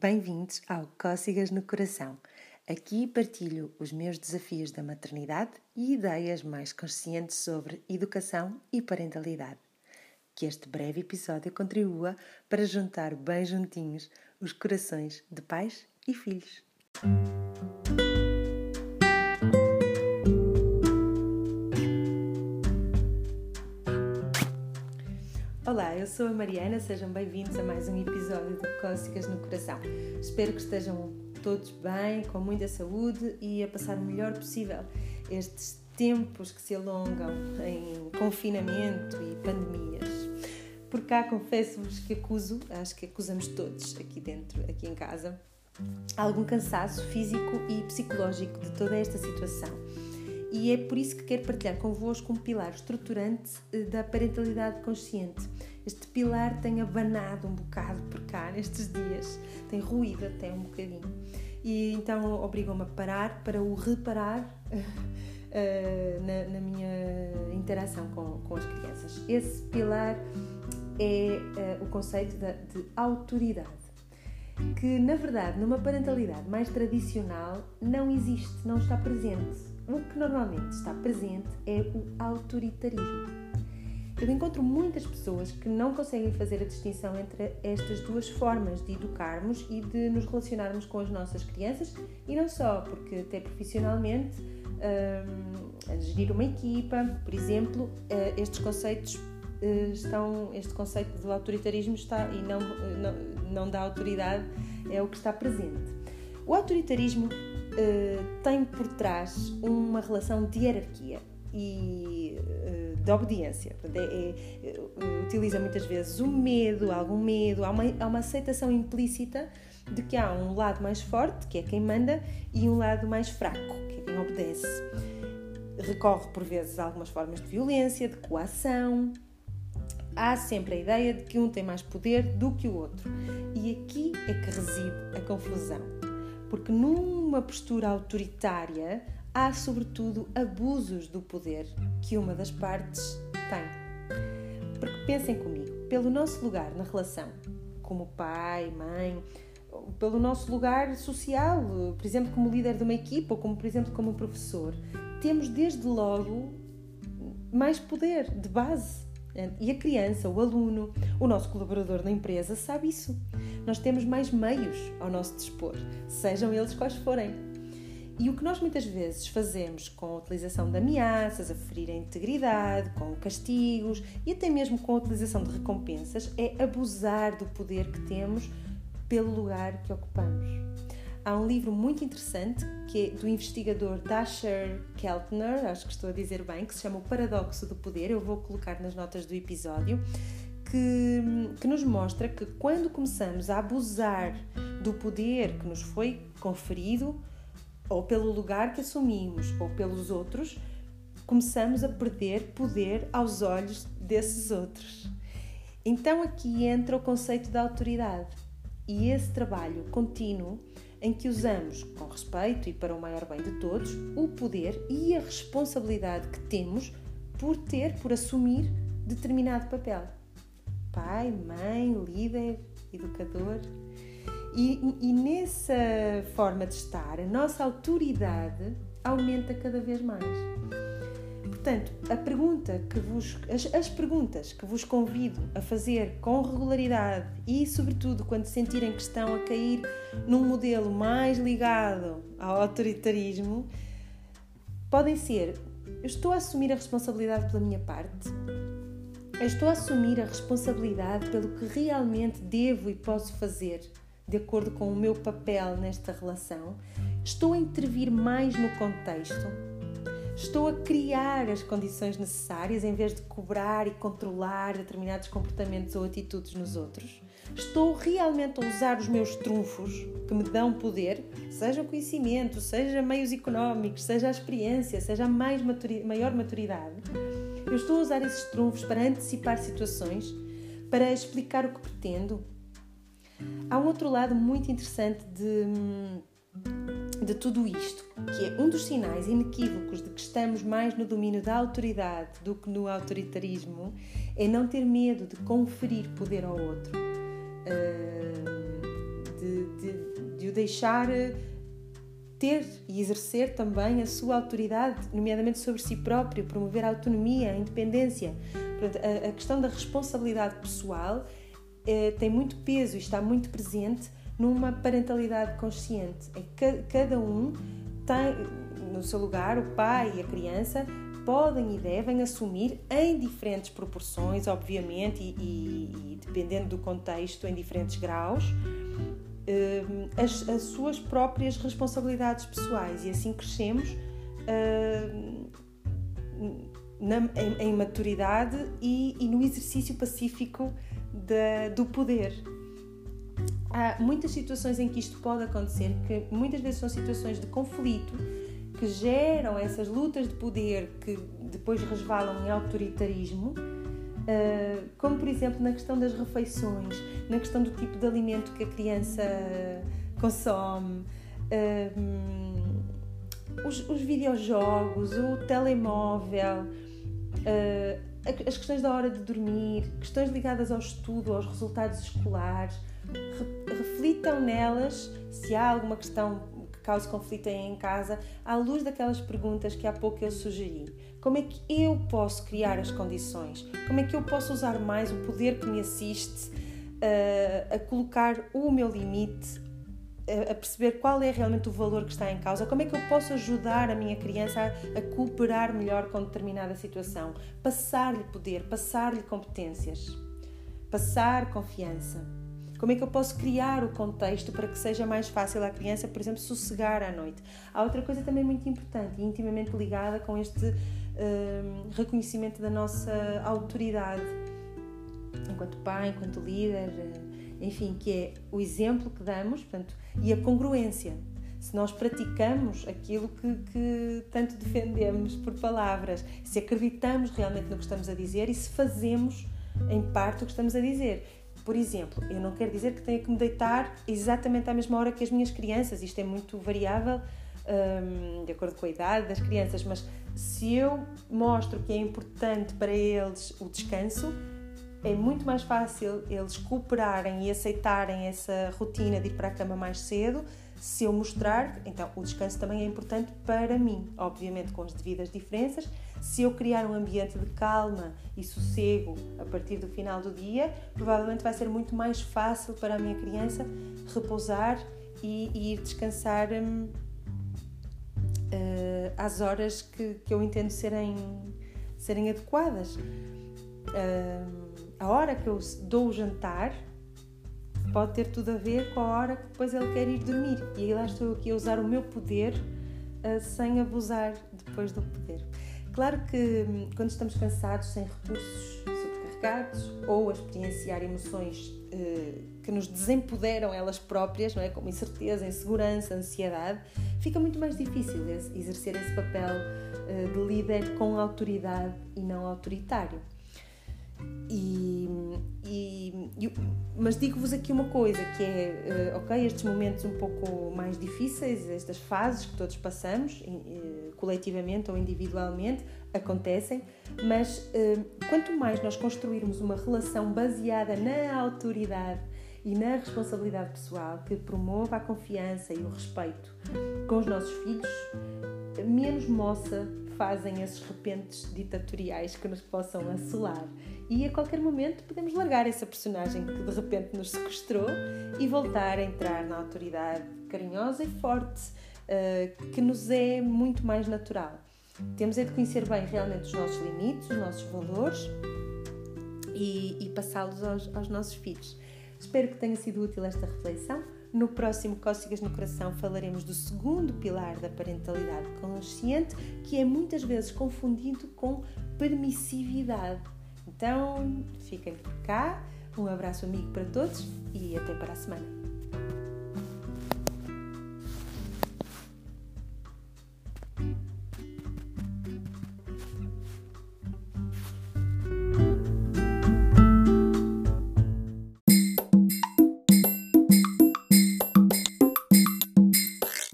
Bem-vindos ao Cócegas no Coração. Aqui partilho os meus desafios da maternidade e ideias mais conscientes sobre educação e parentalidade. Que este breve episódio contribua para juntar bem juntinhos os corações de pais e filhos. Olá, eu sou a Mariana, sejam bem-vindos a mais um episódio de Cócegas no Coração. Espero que estejam todos bem, com muita saúde e a passar o melhor possível estes tempos que se alongam em confinamento e pandemias. Por cá confesso-vos que acuso, acho que acusamos todos aqui dentro, aqui em casa, algum cansaço físico e psicológico de toda esta situação e é por isso que quero partilhar convosco um pilar estruturante eh, da parentalidade consciente. Este pilar tem abanado um bocado por cá nestes dias, tem ruído até um bocadinho. E então obrigou-me a parar para o reparar uh, na, na, minha interação com, com as crianças. Esse pilar é uh, o conceito de autoridade que na verdade numa parentalidade mais tradicional não existe, não está presente o que normalmente está presente é o autoritarismo. Eu encontro muitas pessoas que não conseguem fazer a distinção entre estas duas formas de educarmos e de nos relacionarmos com as nossas crianças e não só, porque até profissionalmente, um, a gerir uma equipa, por exemplo, uh, estes conceitos uh, estão, este conceito do autoritarismo está e não, não, não da autoridade é o que está presente. O autoritarismo uh, tem por trás uma relação de hierarquia e uh, de obediência. É, é, uh, utiliza muitas vezes o medo, algum medo, há uma, há uma aceitação implícita de que há um lado mais forte, que é quem manda, e um lado mais fraco, que é quem obedece. Recorre por vezes a algumas formas de violência, de coação. Há sempre a ideia de que um tem mais poder do que o outro. E aqui é que reside a confusão porque numa postura autoritária há, sobretudo, abusos do poder que uma das partes tem. Porque pensem comigo, pelo nosso lugar na relação, como pai, mãe, pelo nosso lugar social, por exemplo, como líder de uma equipa ou como, por exemplo, como professor, temos desde logo mais poder de base. E a criança, o aluno, o nosso colaborador na empresa sabe isso nós temos mais meios ao nosso dispor, sejam eles quais forem. E o que nós muitas vezes fazemos com a utilização de ameaças, a ferir a integridade, com castigos e até mesmo com a utilização de recompensas é abusar do poder que temos pelo lugar que ocupamos. Há um livro muito interessante que é do investigador Dasher Keltner, acho que estou a dizer bem, que se chama O Paradoxo do Poder. Eu vou colocar nas notas do episódio que, que nos mostra que quando começamos a abusar do poder que nos foi conferido, ou pelo lugar que assumimos, ou pelos outros, começamos a perder poder aos olhos desses outros. Então aqui entra o conceito da autoridade e esse trabalho contínuo em que usamos, com respeito e para o maior bem de todos, o poder e a responsabilidade que temos por ter, por assumir determinado papel pai, mãe, líder, educador. E, e nessa forma de estar, a nossa autoridade aumenta cada vez mais. Portanto, a pergunta que vos, as, as, perguntas que vos convido a fazer com regularidade e, sobretudo, quando sentirem que estão a cair num modelo mais ligado ao autoritarismo, podem ser: eu estou a assumir a responsabilidade pela minha parte? Eu estou a assumir a responsabilidade pelo que realmente devo e posso fazer, de acordo com o meu papel nesta relação. Estou a intervir mais no contexto. Estou a criar as condições necessárias em vez de cobrar e controlar determinados comportamentos ou atitudes nos outros. Estou realmente a usar os meus trunfos que me dão poder, seja o conhecimento, seja meios económicos, seja a experiência, seja a mais maturi maior maturidade eu estou a usar esses trunfos para antecipar situações, para explicar o que pretendo. Há um outro lado muito interessante de, de tudo isto, que é um dos sinais inequívocos de que estamos mais no domínio da autoridade do que no autoritarismo, é não ter medo de conferir poder ao outro. Uh, de, de o deixar ter e exercer também a sua autoridade, nomeadamente sobre si próprio, promover a autonomia, a independência. A, questão da responsabilidade pessoal é, tem muito peso e está muito presente numa parentalidade consciente. É que cada um tem no seu lugar, o pai e a criança podem e devem assumir em diferentes proporções, obviamente, e, e, e dependendo do contexto, em diferentes graus, uh, as, as, suas próprias responsabilidades pessoais e assim crescemos uh, na, em, em, maturidade e, e, no exercício pacífico de, do poder. Há muitas situações em que isto pode acontecer, que muitas vezes são situações de conflito que geram essas lutas de poder que depois resvalam em autoritarismo ah, como por exemplo na questão das refeições, na questão do tipo de alimento que a criança consome, uh, os, os videojogos, o telemóvel, as questões da hora de dormir, questões ligadas ao estudo, aos resultados escolares, reflitam nelas se há alguma questão que cause conflito em casa, à luz daquelas perguntas que há pouco eu sugeri. Como é que eu posso criar as condições? Como é que eu posso usar mais o poder que me assiste uh, a colocar o meu limite, a, perceber qual é realmente o valor que está em causa? Como é que eu posso ajudar a minha criança a, a cooperar melhor com determinada situação? Passar-lhe poder, passar-lhe competências, passar confiança. Como é que eu posso criar o contexto para que seja mais fácil à criança, por exemplo, sossegar à noite? Há outra coisa também muito importante e intimamente ligada com este uh, reconhecimento da nossa autoridade enquanto pai, enquanto líder, uh, enfim, que é o exemplo que damos portanto, e a congruência. Se nós praticamos aquilo que, que tanto defendemos por palavras, se acreditamos realmente no que estamos a dizer e se fazemos em parte o que estamos a dizer. Por exemplo, eu não quero dizer que tenha que me deitar exatamente à mesma hora que as minhas crianças, isto é muito variável um, de acordo com a idade das crianças, mas se eu mostro que é importante para eles o descanso, é muito mais fácil eles cooperarem e aceitarem essa rotina de ir para a cama mais cedo se eu mostrar, então o descanso também é importante para mim, obviamente com as devidas diferenças. Se eu criar um ambiente de calma e sossego a partir do final do dia, provavelmente vai ser muito mais fácil para a minha criança repousar e, e ir descansar. Uh, às horas que, que eu entendo serem, serem adequadas. Uh, a hora que eu dou o jantar pode ter tudo a ver com a hora que depois ele quer ir dormir. E aí lá estou eu aqui a usar o meu poder uh, sem abusar depois do poder. Claro que hum, quando estamos cansados, sem recursos sobrecarregados ou a experienciar emoções uh, que nos desempoderam elas próprias, não é? como incerteza, insegurança, ansiedade, fica muito mais difícil exercer esse papel uh, de líder com autoridade e não autoritário. E mas digo-vos aqui uma coisa que é, uh, ok, estes momentos um pouco mais difíceis, estas fases que todos passamos, uh, coletivamente ou individualmente, acontecem, mas uh, quanto mais nós construirmos uma relação baseada na autoridade e na responsabilidade pessoal que promova a confiança e o respeito com os nossos filhos, menos moça fazem esses repentes ditatoriais que nos possam assolar. E a qualquer momento podemos largar essa personagem que de repente nos sequestrou e voltar a entrar na autoridade carinhosa e forte uh, que nos é muito mais natural. Temos é de conhecer bem realmente os nossos limites, os nossos valores e, e passá-los aos, aos nossos filhos. Espero que tenha sido útil esta reflexão. No próximo Cócegas no Coração falaremos do segundo pilar da parentalidade consciente, que é muitas vezes confundido com permissividade. Então, fiquem por cá. Um abraço amigo para todos e até para a semana.